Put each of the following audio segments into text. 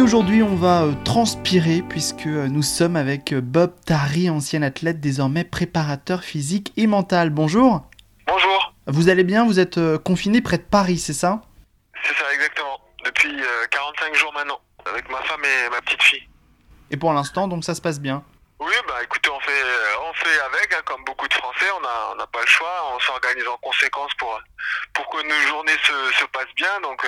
Et aujourd'hui, on va euh, transpirer puisque euh, nous sommes avec euh, Bob Tari, ancien athlète, désormais préparateur physique et mental. Bonjour. Bonjour. Vous allez bien? Vous êtes confiné près de Paris, c'est ça? C'est ça, exactement. Depuis 45 jours maintenant, avec ma femme et ma petite fille. Et pour l'instant, donc ça se passe bien Oui, bah écoutez, on fait, on fait avec, hein, comme beaucoup de Français, on n'a pas le choix, on s'organise en conséquence pour, pour que nos journées se, se passent bien, donc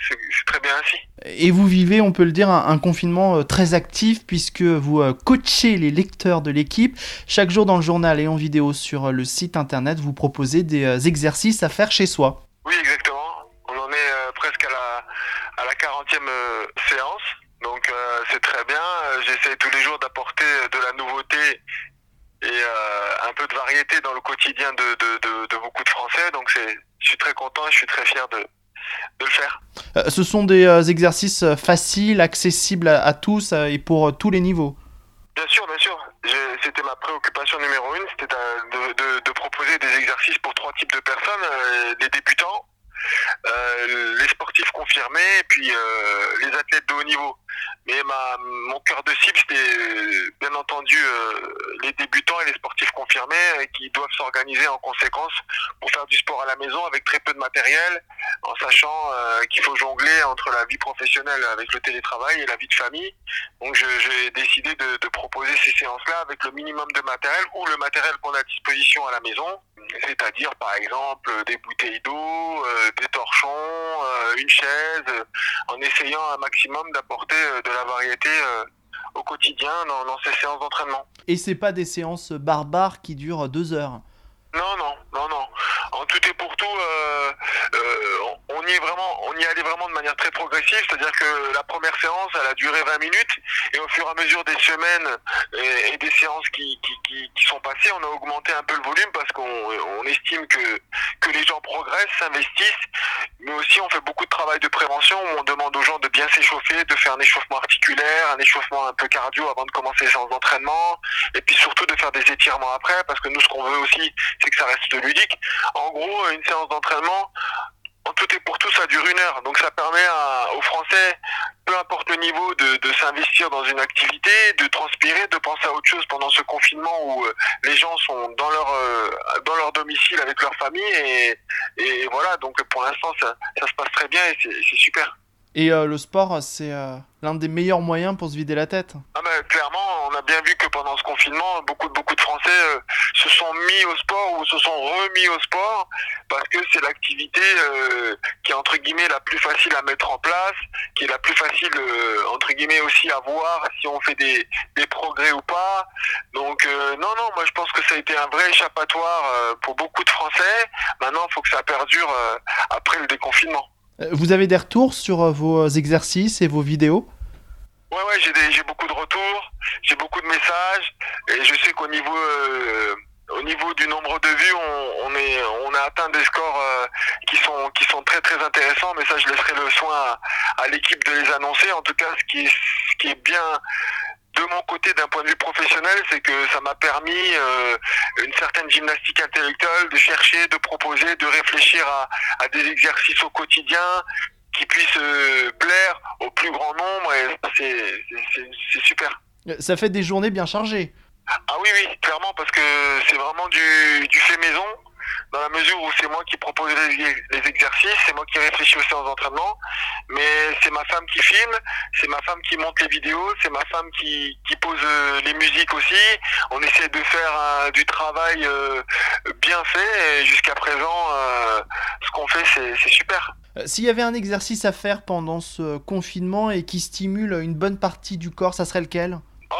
c'est très bien ainsi. Et vous vivez, on peut le dire, un, confinement euh, très actif puisque vous euh, coachez les lecteurs de l'équipe. Chaque jour dans le journal et en vidéo sur euh, le site internet, vous proposez des exercices à faire chez soi. Oui, exactement. On en est presque à la, à la 40e séance. Donc c'est très bien. J'essaie tous les jours d'apporter de la nouveauté et un peu de variété dans le quotidien de, de, de beaucoup de Français. Donc je suis très content et je suis très fier de, de le faire. Euh, ce sont des euh, exercices euh, faciles, accessibles à, tous et pour tous les niveaux. Bien sûr, bien sûr. C'était ma préoccupation numéro une, c'était de, de, proposer des exercices pour trois types de personnes, les débutants, les sportifs confirmés et puis les athlètes de haut niveau. Mais ma, mon cœur de cible, c'était bien entendu les débutants et les sportifs confirmés qui doivent s'organiser en conséquence pour faire du sport à la maison avec très peu de matériel, en sachant euh, qu'il faut jongler entre la vie professionnelle avec le télétravail et la vie de famille. Donc j'ai décidé de, de, proposer ces séances-là avec le minimum de matériel ou le matériel qu'on a à disposition à la maison, c'est-à-dire par exemple des bouteilles d'eau, euh, des torchons, euh, une chaise, en essayant un maximum d'apporter de la variété au quotidien dans, dans ces séances d'entraînement. Et c'est pas des séances barbares qui durent deux heures non, non, non, non. En tout et pour tout, euh, euh, on y est vraiment, on y allait vraiment de manière très progressive, c'est-à-dire que la première séance, elle a duré 20 minutes, fur et à mesure des semaines et, des séances qui, sont passées, on a augmenté un peu le volume parce qu'on on estime que, que les gens progressent, s'investissent, mais aussi on fait beaucoup de travail de prévention où on demande aux gens de bien s'échauffer, de faire un échauffement articulaire, un échauffement un peu cardio avant de commencer les séances d'entraînement, et puis surtout de faire des étirements après, parce que nous ce qu'on veut aussi, c'est que ça reste ludique. En gros, une séance d'entraînement, en tout et pour tout, ça dure une heure. Donc ça permet aux Français, peu importe le niveau, de, s'investir dans une activité, de transpirer, de penser à autre chose pendant ce confinement où euh, les gens sont dans leur euh, dans leur domicile avec leur famille et, et voilà. Donc pour l'instant, ça, ça, se passe très bien et c'est super. Et euh, le sport, c'est l'un des meilleurs moyens pour se vider la tête? Ah ben, clairement, bien vu que pendant ce confinement, beaucoup, de Français euh, se sont mis au sport ou se sont remis au sport parce que c'est l'activité euh, qui est entre guillemets la plus facile à mettre en place, qui est la plus facile euh, entre guillemets aussi à voir si on fait des, des progrès ou pas. Donc non, non, moi je pense que ça a été un vrai échappatoire pour beaucoup de Français. Maintenant, il faut que ça perdure après le déconfinement. Vous avez des retours sur vos exercices et vos vidéos? Ouais, j'ai beaucoup de retours, j'ai beaucoup de messages, et je sais qu'au niveau, euh, au niveau du nombre de vues, on, a atteint des scores euh, qui sont, très très intéressants, mais ça, je laisserai le soin à, l'équipe de les annoncer. En tout cas, ce qui est, bien de mon côté, d'un point de vue professionnel, c'est que ça m'a permis euh, une certaine gymnastique intellectuelle, de chercher, de proposer, de réfléchir à, des exercices au quotidien, puisse euh, plaire au plus grand nombre et c'est super. Ça fait des journées bien chargées. Ah oui, oui, clairement, parce que c'est vraiment du, du fait maison, dans la mesure où c'est moi qui propose les, exercices, c'est moi qui réfléchis aux séances d'entraînement, mais c'est ma femme qui filme, c'est ma femme qui monte les vidéos, c'est ma femme qui, qui pose euh, les musiques aussi. On essaie de faire euh, du travail bien fait et jusqu'à présent, ce qu'on fait, c'est super. Euh, s'il y avait un exercice à faire pendant ce confinement et qui stimule une bonne partie du corps, ça serait lequel? Oh,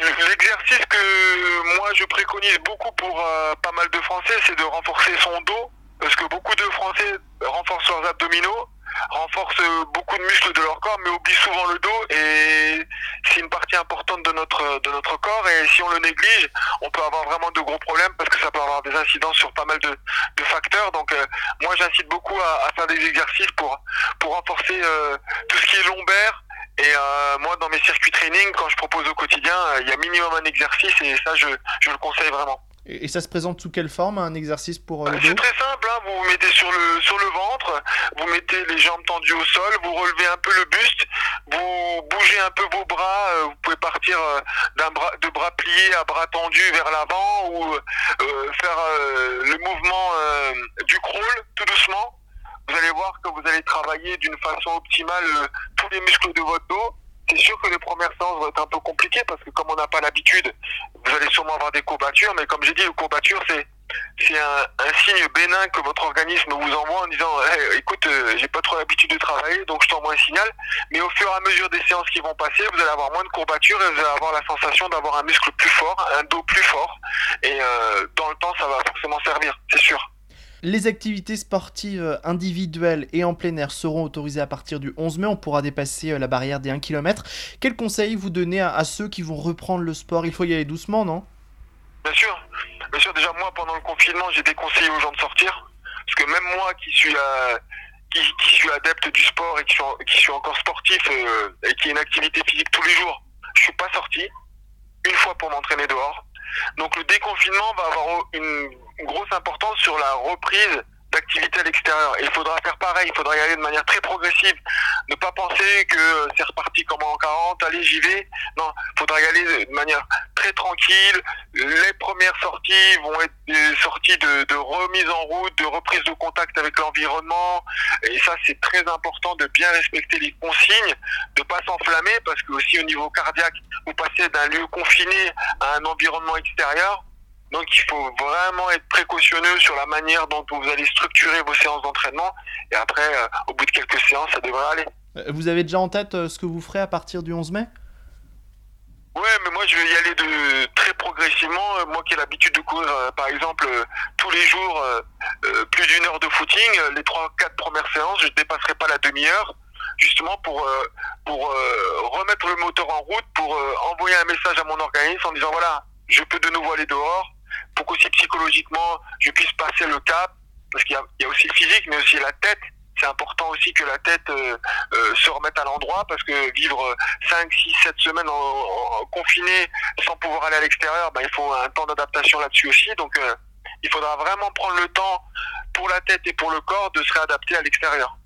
L'exercice que moi je préconise beaucoup pour euh, pas mal de Français, c'est de renforcer son dos. Parce que beaucoup de Français renforcent leurs abdominaux, renforcent beaucoup de muscles de leur corps, mais oublient souvent le dos. Et c'est une partie importante notre de notre corps et si on le néglige, on peut avoir vraiment de gros problèmes parce que ça peut avoir des incidences sur pas mal de, facteurs. Donc euh, moi j'incite beaucoup à, à, faire des exercices pour pour renforcer euh, tout ce qui est lombaire. Et euh, moi dans mes circuits training, quand je propose au quotidien, il y a minimum un exercice et ça je, je le conseille vraiment. Et, ça se présente sous quelle forme un exercice pour euh, le dos C'est très simple, hein, vous vous mettez sur le, sur le ventre, vous mettez les jambes tendues au sol, vous relevez un peu le buste, vous bougez un peu vos bras, euh, vous pouvez partir euh, d'un bras, de bras pliés à bras tendus vers l'avant ou euh, faire le mouvement du crawl tout doucement. Vous allez voir que vous allez travailler d'une façon optimale tous les muscles de votre dos c'est sûr que les premières séances vont être un peu compliquées parce que comme on n'a pas l'habitude, vous allez sûrement avoir des courbatures, mais comme j'ai dit, les courbatures, c'est c'est un, signe bénin que votre organisme vous envoie en disant écoute euh, j'ai pas trop l'habitude de travailler donc je t'envoie un signal. Mais au fur et à mesure des séances qui vont passer vous allez avoir moins de courbatures et vous allez avoir la sensation d'avoir un muscle plus fort un dos plus fort. Et euh, dans le temps ça va forcément servir c'est sûr les activités sportives individuelles et en plein air seront autorisées à partir du 11 mai. On pourra dépasser euh, la barrière des 1 km. Quel conseil vous donnez à, ceux qui vont reprendre le sport? Il faut y aller doucement, non? Bien sûr. Bien sûr, déjà moi, pendant le confinement, j'ai déconseillé aux gens de sortir. Parce que même moi qui suis, euh, adepte du sport et qui suis, encore sportif euh, et qui ai une activité physique tous les jours, je suis pas sorti une fois pour m'entraîner dehors. Donc le déconfinement va avoir une grosse importance sur la reprise d'activité à l'extérieur. Il faudra faire pareil, il faudra y aller de manière très progressive. Ne pas penser que c'est reparti comme en 40, allez j'y vais. Non, il faudra y aller de manière très tranquille. Les premières sorties vont être des sorties de, remise en route, de reprise de contact avec l'environnement. Et ça, c'est très important de bien respecter les consignes, s'enflammer parce que aussi au niveau cardiaque, vous passez d'un lieu confiné à un environnement extérieur. Donc il faut vraiment être précautionneux sur la manière dont vous allez structurer vos séances d'entraînement. Et après, euh, au bout de quelques séances, ça devrait aller. Vous avez déjà en tête euh, ce que vous ferez à partir du 11 mai? Ouais, mais moi je vais y aller de très progressivement. Euh, moi qui ai l'habitude de courir, euh, par exemple, euh, tous les jours euh, plus d'une heure de footing, les trois quatre premières séances, je ne dépasserai pas la demi-heure, justement pour pour remettre le moteur en route, pour envoyer un message à mon organisme en disant voilà, je peux de nouveau aller dehors, pour qu'aussi psychologiquement je puisse passer le cap, parce qu'il y, a, aussi le physique, mais aussi la tête. C'est important aussi que la tête euh, euh, se remette à l'endroit parce que vivre 5, 6, 7 semaines en, sans pouvoir aller à l'extérieur, ben, il faut un temps d'adaptation là-dessus aussi. Donc euh, il faudra vraiment prendre le temps pour la tête et pour le corps de se réadapter à l'extérieur.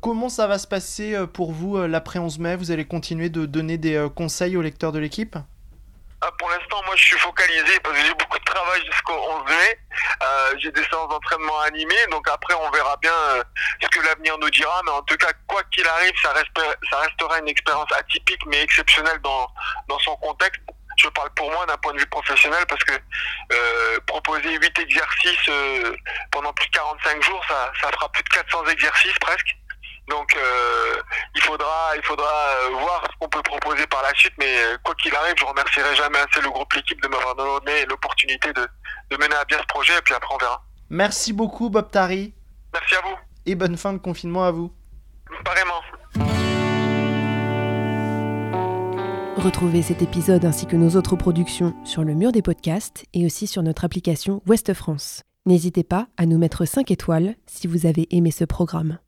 Comment ça va se passer pour vous l'après 11 mai? Vous allez continuer de donner des conseils aux lecteurs de l'équipe? Ah, pour l'instant, moi, je suis focalisé parce que j'ai beaucoup de travail jusqu'au 11 mai. Euh, j'ai des séances d'entraînement animées, donc après, on verra bien euh, ce que l'avenir nous dira. Mais en tout cas, quoi qu'il arrive, ça, reste, ça restera une expérience atypique mais exceptionnelle dans, son contexte. Je parle pour moi d'un point de vue professionnel parce que euh, proposer 8 exercices euh, pendant plus de 45 jours, ça, ça fera plus de 400 exercices presque. Donc euh, il faudra, il faudra voir ce qu'on peut proposer par la suite, mais quoi qu'il arrive, je remercierai jamais assez le groupe l'équipe de m'avoir donné l'opportunité de, de, mener à bien ce projet, et puis après on verra. Merci beaucoup Bob Tari. Merci à vous. Et bonne fin de confinement à vous. Pareillement. Retrouvez cet épisode ainsi que nos autres productions sur le mur des podcasts et aussi sur notre application Ouest France. N'hésitez pas à nous mettre 5 étoiles si vous avez aimé ce programme.